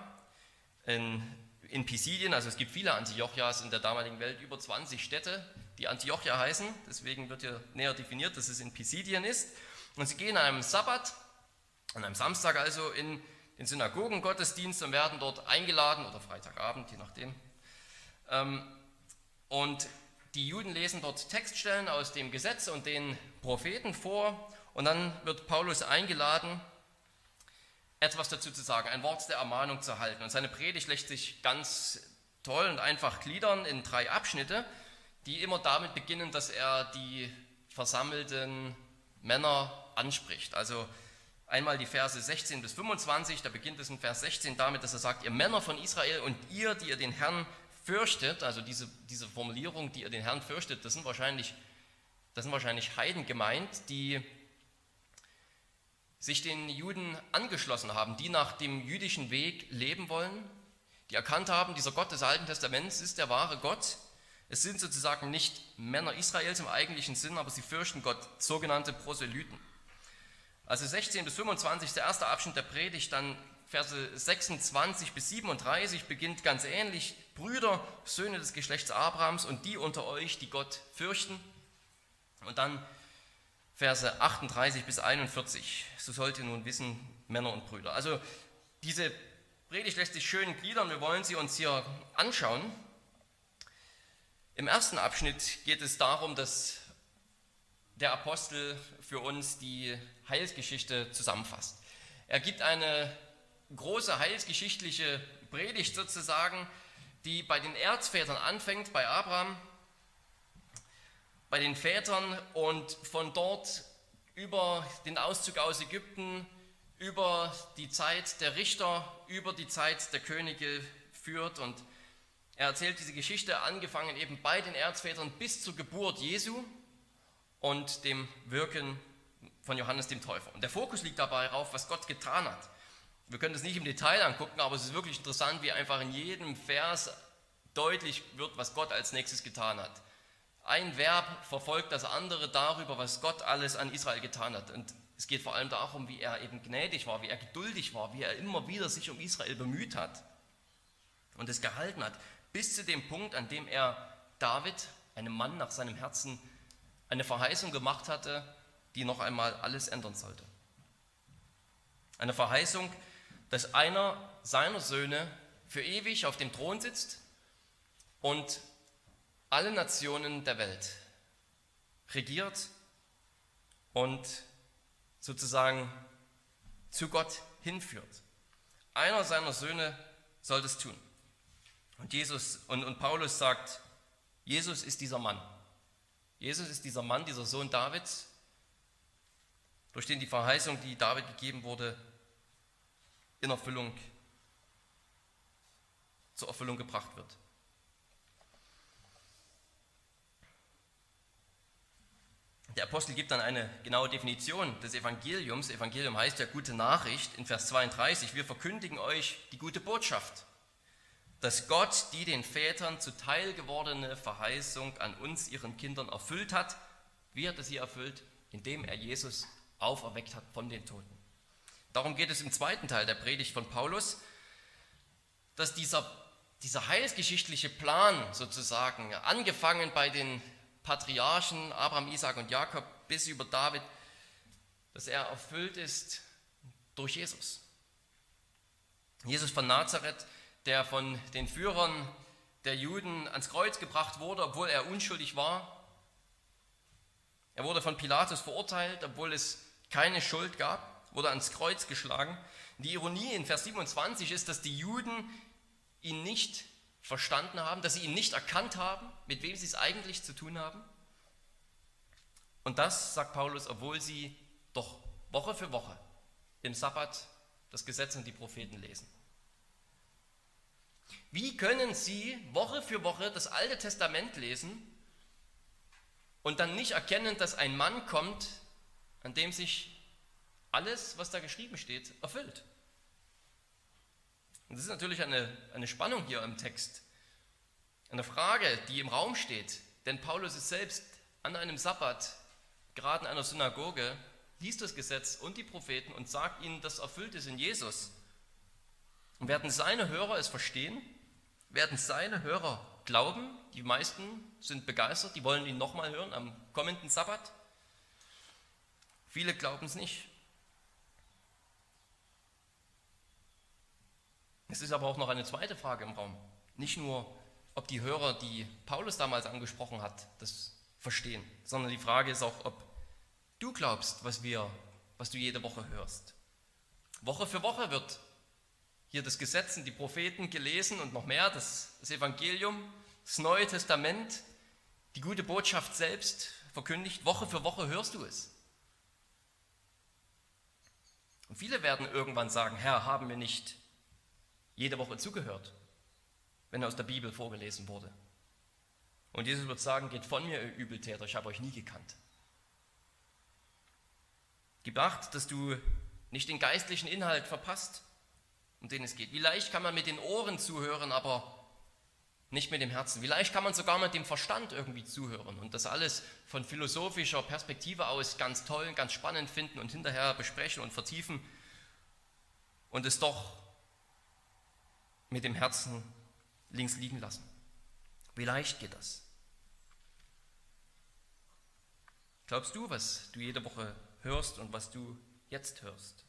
in, in Pisidien. Also es gibt viele Antiochias in der damaligen Welt, über 20 Städte, die Antiochia heißen. Deswegen wird hier näher definiert, dass es in Pisidien ist. Und sie gehen an einem Sabbat, an einem Samstag also, in den Synagogengottesdienst und werden dort eingeladen, oder Freitagabend, je nachdem. Ähm, und die Juden lesen dort Textstellen aus dem Gesetz und den Propheten vor und dann wird Paulus eingeladen, etwas dazu zu sagen, ein Wort der Ermahnung zu halten. Und seine Predigt lässt sich ganz toll und einfach gliedern in drei Abschnitte, die immer damit beginnen, dass er die versammelten Männer anspricht. Also einmal die Verse 16 bis 25, da beginnt es in Vers 16 damit, dass er sagt, ihr Männer von Israel und ihr, die ihr den Herrn fürchtet, also diese, diese Formulierung, die ihr den Herrn fürchtet, das sind wahrscheinlich, das sind wahrscheinlich Heiden gemeint, die sich den Juden angeschlossen haben, die nach dem jüdischen Weg leben wollen, die erkannt haben, dieser Gott des Alten Testaments ist der wahre Gott. Es sind sozusagen nicht Männer Israels im eigentlichen Sinn, aber sie fürchten Gott, sogenannte Proselyten. Also 16 bis 25 ist der erste Abschnitt der Predigt, dann Verse 26 bis 37 beginnt ganz ähnlich. Brüder, Söhne des Geschlechts Abrahams und die unter euch, die Gott fürchten. Und dann Verse 38 bis 41. So sollt ihr nun wissen, Männer und Brüder. Also diese Predigt lässt sich schön gliedern, wir wollen sie uns hier anschauen. Im ersten Abschnitt geht es darum, dass der Apostel für uns die Heilsgeschichte zusammenfasst. Er gibt eine große heilsgeschichtliche Predigt sozusagen, die bei den Erzvätern anfängt, bei Abraham, bei den Vätern und von dort über den Auszug aus Ägypten, über die Zeit der Richter, über die Zeit der Könige führt. Und er erzählt diese Geschichte angefangen eben bei den Erzvätern bis zur Geburt Jesu und dem Wirken von Johannes dem Täufer. Und der Fokus liegt dabei darauf, was Gott getan hat. Wir können das nicht im Detail angucken, aber es ist wirklich interessant, wie einfach in jedem Vers deutlich wird, was Gott als nächstes getan hat. Ein Verb verfolgt das andere darüber, was Gott alles an Israel getan hat. Und es geht vor allem darum, wie er eben gnädig war, wie er geduldig war, wie er immer wieder sich um Israel bemüht hat und es gehalten hat, bis zu dem Punkt, an dem er David, einem Mann nach seinem Herzen, eine Verheißung gemacht hatte, die noch einmal alles ändern sollte. Eine Verheißung, dass einer seiner Söhne für ewig auf dem Thron sitzt und alle Nationen der Welt regiert und sozusagen zu Gott hinführt. Einer seiner Söhne soll das tun. Und, Jesus, und, und Paulus sagt, Jesus ist dieser Mann. Jesus ist dieser Mann, dieser Sohn Davids, durch den die Verheißung, die David gegeben wurde, in Erfüllung, zur Erfüllung gebracht wird. Der Apostel gibt dann eine genaue Definition des Evangeliums. Evangelium heißt ja gute Nachricht in Vers 32. Wir verkündigen euch die gute Botschaft, dass Gott die den Vätern zuteil gewordene Verheißung an uns, ihren Kindern, erfüllt hat. Wie hat er sie erfüllt? Indem er Jesus auferweckt hat von den Toten. Darum geht es im zweiten Teil der Predigt von Paulus, dass dieser, dieser heilsgeschichtliche Plan sozusagen, angefangen bei den Patriarchen Abraham, Isaac und Jakob bis über David, dass er erfüllt ist durch Jesus. Jesus von Nazareth, der von den Führern der Juden ans Kreuz gebracht wurde, obwohl er unschuldig war. Er wurde von Pilatus verurteilt, obwohl es keine Schuld gab wurde ans Kreuz geschlagen. Die Ironie in Vers 27 ist, dass die Juden ihn nicht verstanden haben, dass sie ihn nicht erkannt haben, mit wem sie es eigentlich zu tun haben. Und das, sagt Paulus, obwohl sie doch Woche für Woche im Sabbat das Gesetz und die Propheten lesen. Wie können sie Woche für Woche das Alte Testament lesen und dann nicht erkennen, dass ein Mann kommt, an dem sich alles, was da geschrieben steht, erfüllt. Und das ist natürlich eine, eine Spannung hier im Text. Eine Frage, die im Raum steht. Denn Paulus ist selbst an einem Sabbat, gerade in einer Synagoge, liest das Gesetz und die Propheten und sagt ihnen, das erfüllt ist in Jesus. Und werden seine Hörer es verstehen? Werden seine Hörer glauben? Die meisten sind begeistert, die wollen ihn nochmal hören am kommenden Sabbat. Viele glauben es nicht. Es ist aber auch noch eine zweite Frage im Raum. Nicht nur, ob die Hörer, die Paulus damals angesprochen hat, das verstehen, sondern die Frage ist auch, ob du glaubst, was wir, was du jede Woche hörst. Woche für Woche wird hier das Gesetz und die Propheten gelesen und noch mehr, das, das Evangelium, das Neue Testament, die gute Botschaft selbst verkündigt. Woche für Woche hörst du es. Und viele werden irgendwann sagen, Herr, haben wir nicht jede Woche zugehört, wenn aus der Bibel vorgelesen wurde. Und Jesus wird sagen, geht von mir, ihr Übeltäter, ich habe euch nie gekannt. Gib acht, dass du nicht den geistlichen Inhalt verpasst, um den es geht. Wie leicht kann man mit den Ohren zuhören, aber nicht mit dem Herzen. Wie leicht kann man sogar mit dem Verstand irgendwie zuhören und das alles von philosophischer Perspektive aus ganz toll, ganz spannend finden und hinterher besprechen und vertiefen und es doch mit dem Herzen links liegen lassen. Wie leicht geht das? glaubst du, was du jede Woche hörst und was du jetzt hörst?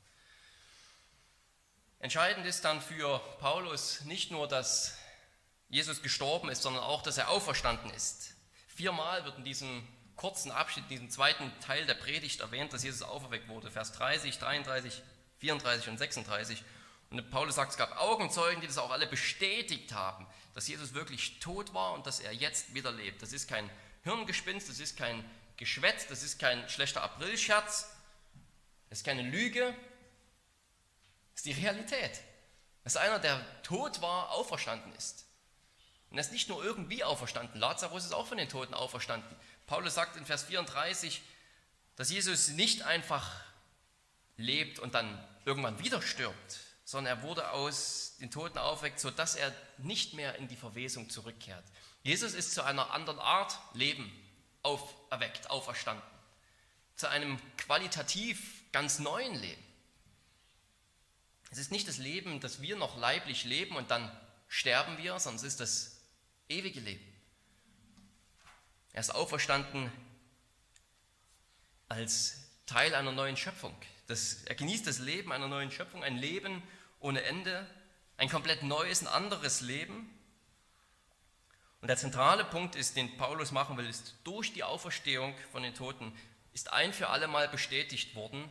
Entscheidend ist dann für Paulus nicht nur, dass Jesus gestorben ist, sondern auch, dass er auferstanden ist. Viermal wird in diesem kurzen Abschnitt, in diesem zweiten Teil der Predigt erwähnt, dass Jesus auferweckt wurde. Vers 30, 33, 34 und 36. Und Paulus sagt, es gab Augenzeugen, die das auch alle bestätigt haben, dass Jesus wirklich tot war und dass er jetzt wieder lebt. Das ist kein Hirngespinst, das ist kein Geschwätz, das ist kein schlechter Aprilscherz, das ist keine Lüge, das ist die Realität. Dass einer, der tot war, auferstanden ist. Und er ist nicht nur irgendwie auferstanden, Lazarus ist auch von den Toten auferstanden. Paulus sagt in Vers 34, dass Jesus nicht einfach lebt und dann irgendwann wieder stirbt, sondern er wurde aus den Toten aufweckt, sodass er nicht mehr in die Verwesung zurückkehrt. Jesus ist zu einer anderen Art Leben auferweckt, auferstanden, zu einem qualitativ ganz neuen Leben. Es ist nicht das Leben, das wir noch leiblich leben und dann sterben wir, sondern es ist das ewige Leben. Er ist auferstanden als Teil einer neuen Schöpfung. Das, er genießt das Leben einer neuen Schöpfung, ein Leben ohne Ende, ein komplett neues, ein anderes Leben. Und der zentrale Punkt ist, den Paulus machen will, ist, durch die Auferstehung von den Toten ist ein für alle Mal bestätigt worden,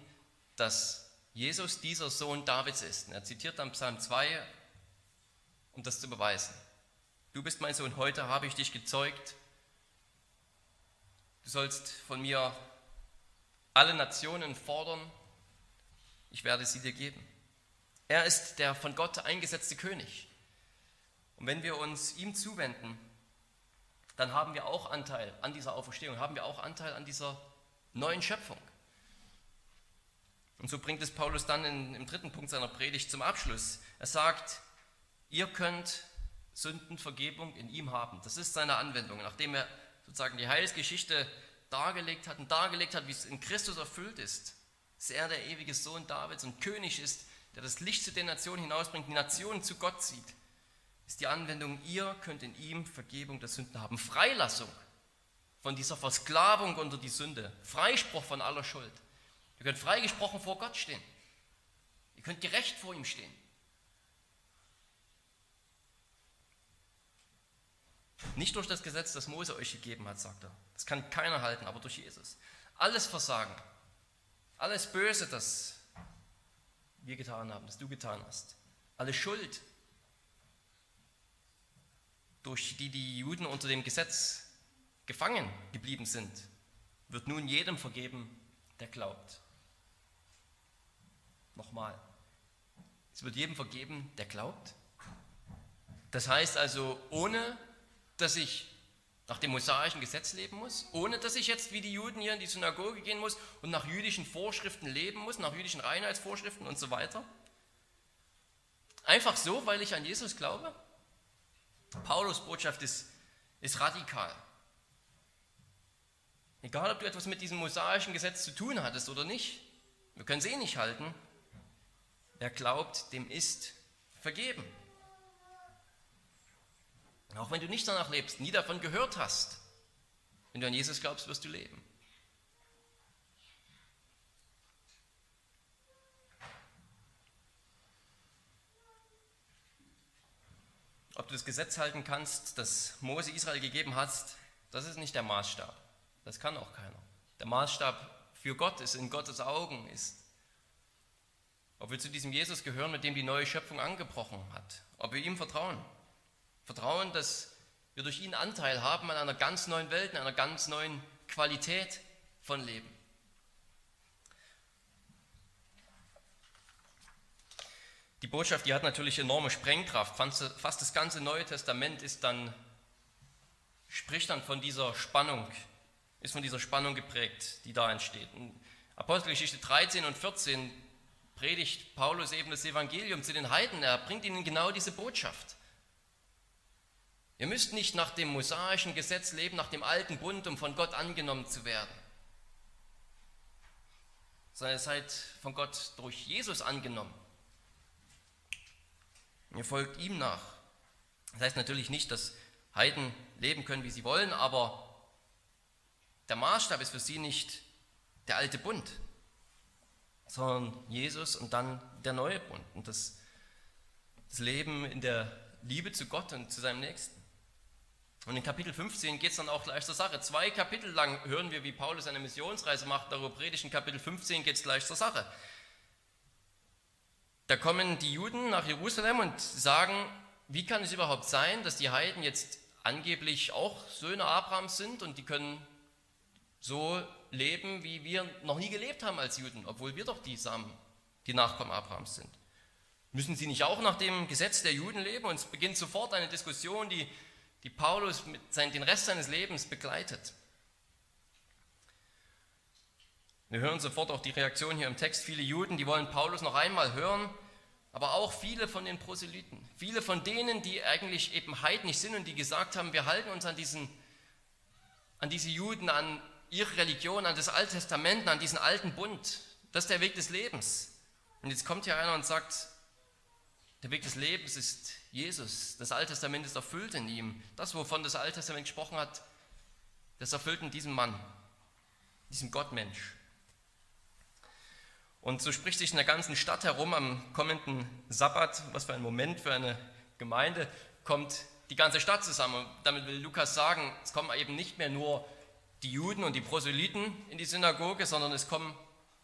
dass Jesus dieser Sohn Davids ist. Und er zitiert dann Psalm 2, um das zu beweisen. Du bist mein Sohn, heute habe ich dich gezeugt. Du sollst von mir alle Nationen fordern, ich werde sie dir geben. Er ist der von Gott eingesetzte König. Und wenn wir uns ihm zuwenden, dann haben wir auch Anteil an dieser Auferstehung, haben wir auch Anteil an dieser neuen Schöpfung. Und so bringt es Paulus dann in, im dritten Punkt seiner Predigt zum Abschluss. Er sagt, ihr könnt Sündenvergebung in ihm haben. Das ist seine Anwendung. Nachdem er sozusagen die Heilsgeschichte dargelegt hat und dargelegt hat, wie es in Christus erfüllt ist, dass er der ewige Sohn Davids und König ist, der das Licht zu den Nationen hinausbringt, die Nationen zu Gott zieht, ist die Anwendung, ihr könnt in ihm Vergebung der Sünden haben. Freilassung von dieser Versklavung unter die Sünde. Freispruch von aller Schuld. Ihr könnt freigesprochen vor Gott stehen. Ihr könnt gerecht vor ihm stehen. Nicht durch das Gesetz, das Mose euch gegeben hat, sagt er. Das kann keiner halten, aber durch Jesus. Alles Versagen, alles Böse, das wir getan haben, das du getan hast, alle Schuld, durch die die Juden unter dem Gesetz gefangen geblieben sind, wird nun jedem vergeben, der glaubt. Nochmal, es wird jedem vergeben, der glaubt. Das heißt also, ohne dass ich nach dem mosaischen Gesetz leben muss, ohne dass ich jetzt wie die Juden hier in die Synagoge gehen muss und nach jüdischen Vorschriften leben muss, nach jüdischen Reinheitsvorschriften und so weiter. Einfach so, weil ich an Jesus glaube. Paulus Botschaft ist, ist radikal. Egal, ob du etwas mit diesem mosaischen Gesetz zu tun hattest oder nicht, wir können es eh nicht halten. Wer glaubt, dem ist vergeben. Auch wenn du nicht danach lebst, nie davon gehört hast, wenn du an Jesus glaubst, wirst du leben. Ob du das Gesetz halten kannst, das Mose Israel gegeben hast, das ist nicht der Maßstab. Das kann auch keiner. Der Maßstab für Gott ist in Gottes Augen ist, ob wir zu diesem Jesus gehören, mit dem die neue Schöpfung angebrochen hat, ob wir ihm vertrauen. Vertrauen, dass wir durch ihn Anteil haben an einer ganz neuen Welt, an einer ganz neuen Qualität von Leben. Die Botschaft, die hat natürlich enorme Sprengkraft. Fast das ganze Neue Testament ist dann, spricht dann von dieser Spannung, ist von dieser Spannung geprägt, die da entsteht. In Apostelgeschichte 13 und 14 predigt Paulus eben das Evangelium zu den Heiden. Er bringt ihnen genau diese Botschaft. Ihr müsst nicht nach dem mosaischen Gesetz leben, nach dem alten Bund, um von Gott angenommen zu werden, sondern ihr seid von Gott durch Jesus angenommen. Ihr folgt ihm nach. Das heißt natürlich nicht, dass Heiden leben können, wie sie wollen, aber Der Maßstab ist für sie nicht der alte Bund, sondern Jesus und dann der neue Bund und das, das Leben in der Liebe zu Gott und zu seinem Nächsten. Und in Kapitel 15 geht es dann auch gleich zur Sache. Zwei Kapitel lang hören wir, wie Paulus eine Missionsreise macht, darüber predigt. In Kapitel 15 geht es gleich zur Sache. Da kommen die Juden nach Jerusalem und sagen, wie kann es überhaupt sein, dass die Heiden jetzt angeblich auch Söhne Abrahams sind und die können so leben, wie wir noch nie gelebt haben als Juden, obwohl wir doch die Samen, die Nachkommen Abrahams sind. Müssen sie nicht auch nach dem Gesetz der Juden leben? Und es beginnt sofort eine Diskussion, die, die Paulus sein, den Rest seines Lebens begleitet. Wir hören sofort auch die Reaktion hier im Text. Viele Juden, die wollen Paulus noch einmal hören, aber auch viele von den Proselyten. Viele von denen, die eigentlich eben heidnisch sind und die gesagt haben, wir halten uns an, diesen, an diese Juden, an ihre Religion, an das Alte Testament, an diesen alten Bund. Das ist der Weg des Lebens. Und jetzt kommt hier einer und sagt, der Weg des Lebens ist Jesus. Das Alte Testament ist erfüllt in ihm. Das, wovon das Alte Testament gesprochen hat, das erfüllt in diesem Mann, diesem Gottmensch. Und so spricht sich in der ganzen Stadt herum am kommenden Sabbat, was für ein Moment für eine Gemeinde, kommt die ganze Stadt zusammen. Und damit will Lukas sagen, es kommen eben nicht mehr nur die Juden und die Proselyten in die Synagoge, sondern es kommen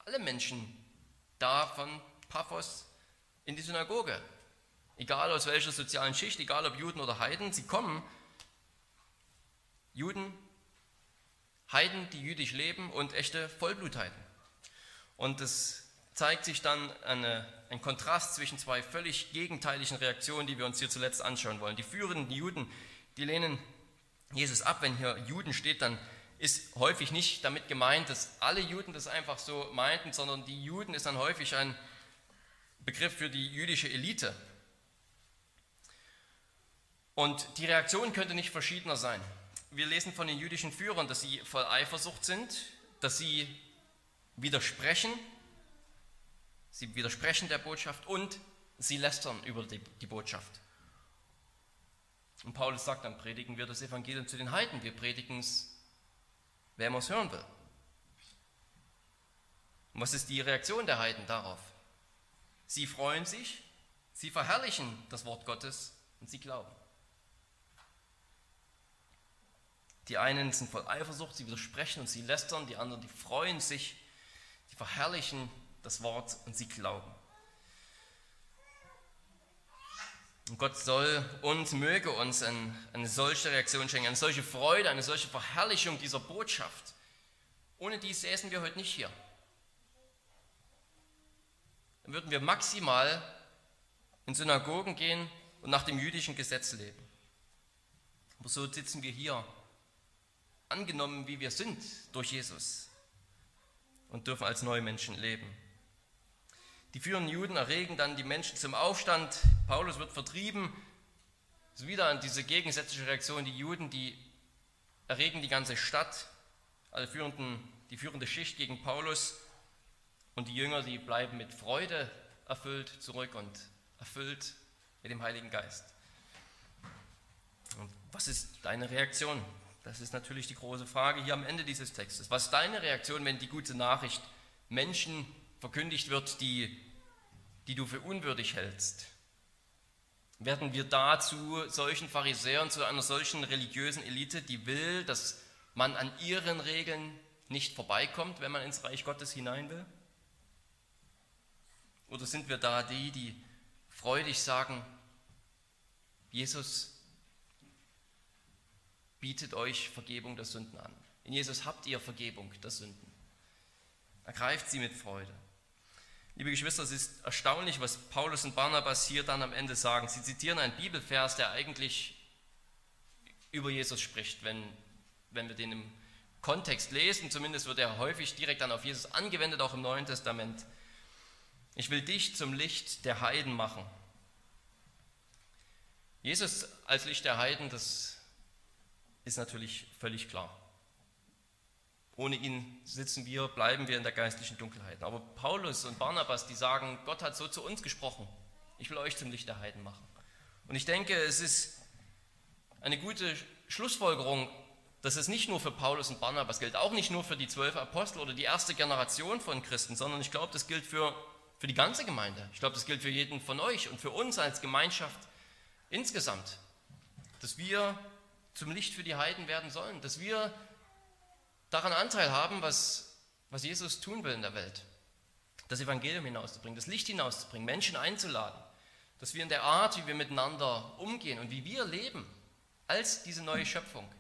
alle Menschen da von Paphos in die Synagoge egal aus welcher sozialen Schicht, egal ob Juden oder Heiden, sie kommen, Juden, Heiden, die jüdisch leben und echte Vollblutheiden. Und es zeigt sich dann eine, ein Kontrast zwischen zwei völlig gegenteiligen Reaktionen, die wir uns hier zuletzt anschauen wollen. Die führenden Juden, die lehnen Jesus ab. Wenn hier Juden steht, dann ist häufig nicht damit gemeint, dass alle Juden das einfach so meinten, sondern die Juden ist dann häufig ein Begriff für die jüdische Elite. Und die Reaktion könnte nicht verschiedener sein. Wir lesen von den jüdischen Führern, dass sie voll Eifersucht sind, dass sie widersprechen, sie widersprechen der Botschaft und sie lästern über die, die Botschaft. Und Paulus sagt, dann predigen wir das Evangelium zu den Heiden. Wir predigen es, wer es hören will. Und was ist die Reaktion der Heiden darauf? Sie freuen sich, sie verherrlichen das Wort Gottes und sie glauben. Die einen sind voll Eifersucht, sie widersprechen und sie lästern, die anderen, die freuen sich, die verherrlichen das Wort und sie glauben. Und Gott soll uns, möge uns eine, eine solche Reaktion schenken, eine solche Freude, eine solche Verherrlichung dieser Botschaft. Ohne die säßen wir heute nicht hier. Dann würden wir maximal in Synagogen gehen und nach dem jüdischen Gesetz leben. Aber so sitzen wir hier angenommen, wie wir sind durch Jesus und dürfen als neue Menschen leben. Die führenden Juden erregen dann die Menschen zum Aufstand. Paulus wird vertrieben. Es ist wieder an diese gegensätzliche Reaktion. Die Juden, die erregen die ganze Stadt, alle führenden, die führende Schicht gegen Paulus. Und die Jünger, die bleiben mit Freude erfüllt zurück und erfüllt mit dem Heiligen Geist. Und was ist deine Reaktion das ist natürlich die große Frage hier am Ende dieses Textes. Was ist deine Reaktion, wenn die gute Nachricht Menschen verkündigt wird, die, die du für unwürdig hältst? Werden wir da zu solchen Pharisäern, zu einer solchen religiösen Elite, die will, dass man an ihren Regeln nicht vorbeikommt, wenn man ins Reich Gottes hinein will? Oder sind wir da die, die freudig sagen, Jesus bietet euch Vergebung der Sünden an. In Jesus habt ihr Vergebung der Sünden. Ergreift sie mit Freude. Liebe Geschwister, es ist erstaunlich, was Paulus und Barnabas hier dann am Ende sagen. Sie zitieren einen Bibelvers, der eigentlich über Jesus spricht, wenn, wenn wir den im Kontext lesen. Zumindest wird er häufig direkt dann auf Jesus angewendet, auch im Neuen Testament. Ich will dich zum Licht der Heiden machen. Jesus als Licht der Heiden, das ist natürlich völlig klar. Ohne ihn sitzen wir, bleiben wir in der geistlichen Dunkelheit. Aber Paulus und Barnabas, die sagen, Gott hat so zu uns gesprochen. Ich will euch zum Licht der Heiden machen. Und ich denke, es ist eine gute Schlussfolgerung dass es nicht nur für Paulus und Barnabas gilt, auch nicht nur für die zwölf Apostel oder die erste Generation von Christen, sondern ich glaube, das gilt für, für die ganze Gemeinde. Ich glaube, das gilt für jeden von euch und für uns als Gemeinschaft insgesamt, dass wir zum Licht für die Heiden werden sollen, dass wir daran Anteil haben, was, was Jesus tun will in der Welt. Das Evangelium hinauszubringen, das Licht hinauszubringen, Menschen einzuladen, dass wir in der Art, wie wir miteinander umgehen und wie wir leben, als diese neue Schöpfung,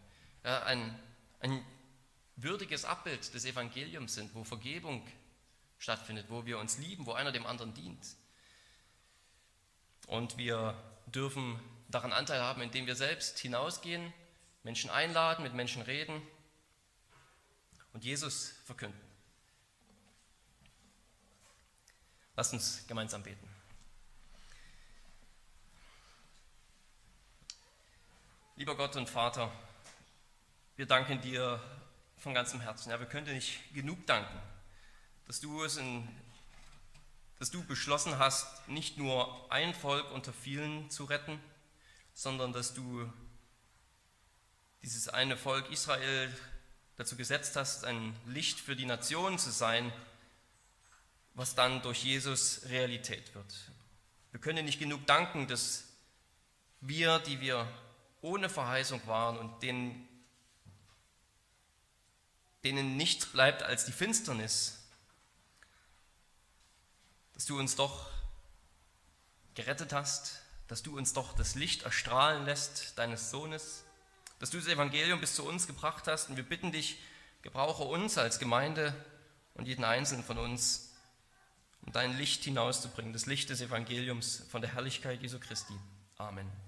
ja, ein, ein würdiges Abbild des Evangeliums sind, wo Vergebung stattfindet, wo wir uns lieben, wo einer dem anderen dient. Und wir dürfen daran Anteil haben, indem wir selbst hinausgehen, Menschen einladen, mit Menschen reden und Jesus verkünden. Lasst uns gemeinsam beten. Lieber Gott und Vater, wir danken dir von ganzem Herzen. Ja, wir können dir nicht genug danken, dass du es in, dass du beschlossen hast, nicht nur ein Volk unter vielen zu retten, sondern dass du dieses eine Volk Israel dazu gesetzt hast, ein Licht für die Nation zu sein, was dann durch Jesus Realität wird. Wir können nicht genug danken, dass wir, die wir ohne Verheißung waren und denen denen nichts bleibt als die Finsternis, dass du uns doch gerettet hast, dass du uns doch das Licht erstrahlen lässt deines Sohnes, dass du das Evangelium bis zu uns gebracht hast und wir bitten dich, gebrauche uns als Gemeinde und jeden einzelnen von uns, um dein Licht hinauszubringen, das Licht des Evangeliums von der Herrlichkeit Jesu Christi. Amen.